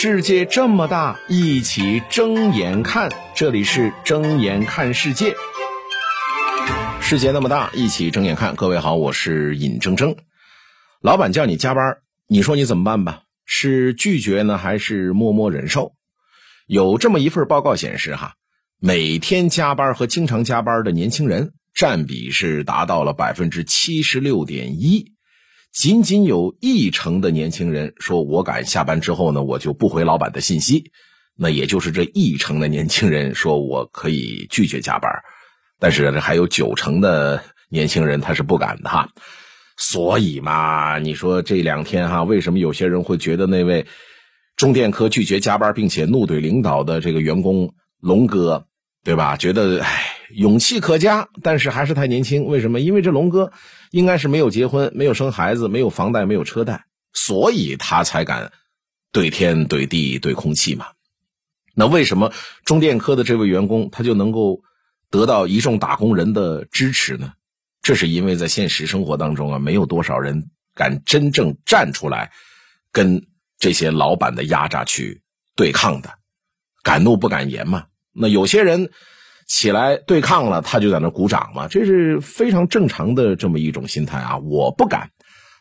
世界这么大，一起睁眼看。这里是睁眼看世界。世界那么大，一起睁眼看。各位好，我是尹铮铮。老板叫你加班，你说你怎么办吧？是拒绝呢，还是默默忍受？有这么一份报告显示，哈，每天加班和经常加班的年轻人占比是达到了百分之七十六点一。仅仅有一成的年轻人说：“我敢下班之后呢，我就不回老板的信息。”那也就是这一成的年轻人说：“我可以拒绝加班。”但是还有九成的年轻人他是不敢的哈。所以嘛，你说这两天哈，为什么有些人会觉得那位中电科拒绝加班并且怒怼领导的这个员工龙哥，对吧？觉得唉。勇气可嘉，但是还是太年轻。为什么？因为这龙哥应该是没有结婚、没有生孩子、没有房贷、没有车贷，所以他才敢对天、对地、对空气嘛。那为什么中电科的这位员工他就能够得到一众打工人的支持呢？这是因为在现实生活当中啊，没有多少人敢真正站出来跟这些老板的压榨去对抗的，敢怒不敢言嘛。那有些人。起来对抗了，他就在那鼓掌嘛，这是非常正常的这么一种心态啊。我不敢，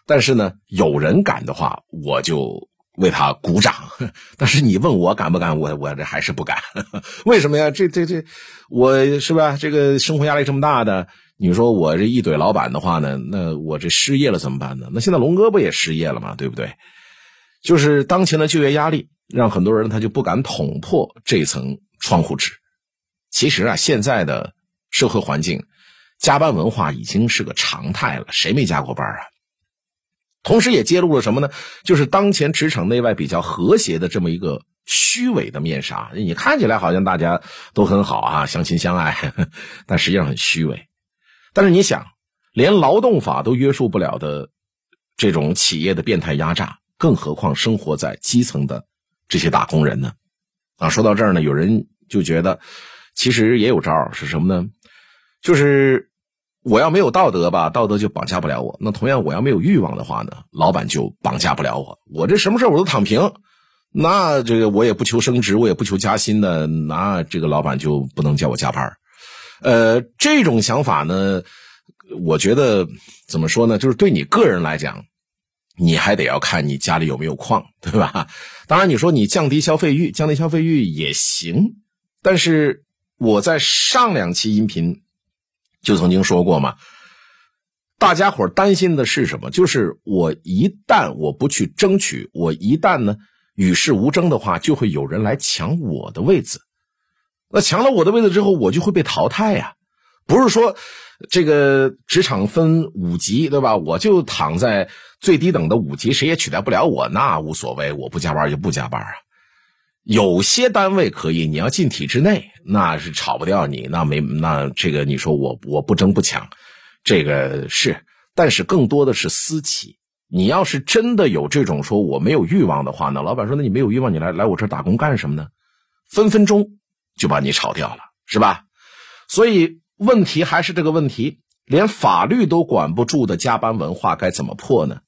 但是呢，有人敢的话，我就为他鼓掌。但是你问我敢不敢，我我这还是不敢。为什么呀？这这这，我是吧？这个生活压力这么大的，你说我这一怼老板的话呢，那我这失业了怎么办呢？那现在龙哥不也失业了吗？对不对？就是当前的就业压力，让很多人他就不敢捅破这层窗户纸。其实啊，现在的社会环境，加班文化已经是个常态了。谁没加过班啊？同时也揭露了什么呢？就是当前职场内外比较和谐的这么一个虚伪的面纱。你看起来好像大家都很好啊，相亲相爱，但实际上很虚伪。但是你想，连劳动法都约束不了的这种企业的变态压榨，更何况生活在基层的这些打工人呢？啊，说到这儿呢，有人就觉得。其实也有招是什么呢？就是我要没有道德吧，道德就绑架不了我。那同样，我要没有欲望的话呢，老板就绑架不了我。我这什么事我都躺平，那这个我也不求升职，我也不求加薪的，那这个老板就不能叫我加班呃，这种想法呢，我觉得怎么说呢？就是对你个人来讲，你还得要看你家里有没有矿，对吧？当然，你说你降低消费欲，降低消费欲也行，但是。我在上两期音频就曾经说过嘛，大家伙担心的是什么？就是我一旦我不去争取，我一旦呢与世无争的话，就会有人来抢我的位子。那抢了我的位子之后，我就会被淘汰呀。不是说这个职场分五级，对吧？我就躺在最低等的五级，谁也取代不了我，那无所谓，我不加班就不加班啊。有些单位可以，你要进体制内，那是炒不掉你，那没那这个你说我我不争不抢，这个是，但是更多的是私企。你要是真的有这种说我没有欲望的话呢，老板说那你没有欲望，你来来我这打工干什么呢？分分钟就把你炒掉了，是吧？所以问题还是这个问题，连法律都管不住的加班文化该怎么破呢？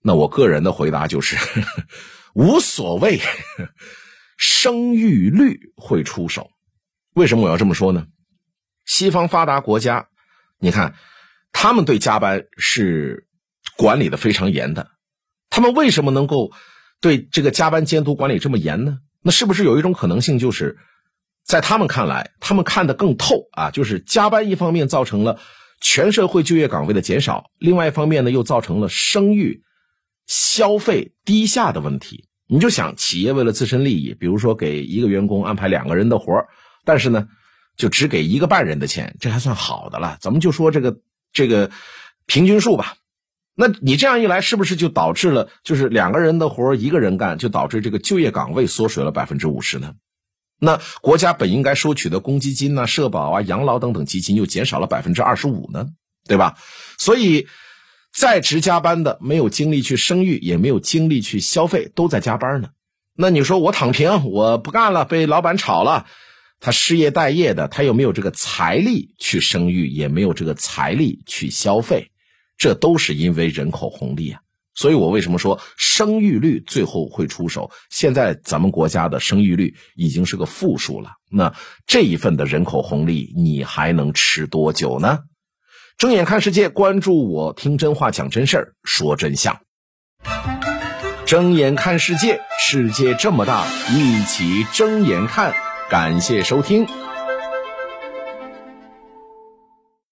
那我个人的回答就是 无所谓。生育率会出手，为什么我要这么说呢？西方发达国家，你看，他们对加班是管理的非常严的。他们为什么能够对这个加班监督管理这么严呢？那是不是有一种可能性，就是在他们看来，他们看得更透啊？就是加班一方面造成了全社会就业岗位的减少，另外一方面呢，又造成了生育消费低下的问题。你就想企业为了自身利益，比如说给一个员工安排两个人的活但是呢，就只给一个半人的钱，这还算好的了。咱们就说这个这个平均数吧。那你这样一来，是不是就导致了就是两个人的活一个人干，就导致这个就业岗位缩水了百分之五十呢？那国家本应该收取的公积金啊、社保啊、养老等等基金又减少了百分之二十五呢？对吧？所以。在职加班的没有精力去生育，也没有精力去消费，都在加班呢。那你说我躺平，我不干了，被老板炒了，他失业待业的，他又没有这个财力去生育，也没有这个财力去消费，这都是因为人口红利啊。所以我为什么说生育率最后会出手？现在咱们国家的生育率已经是个负数了，那这一份的人口红利你还能吃多久呢？睁眼看世界，关注我，听真话，讲真事儿，说真相。睁眼看世界，世界这么大，一起睁眼看。感谢收听。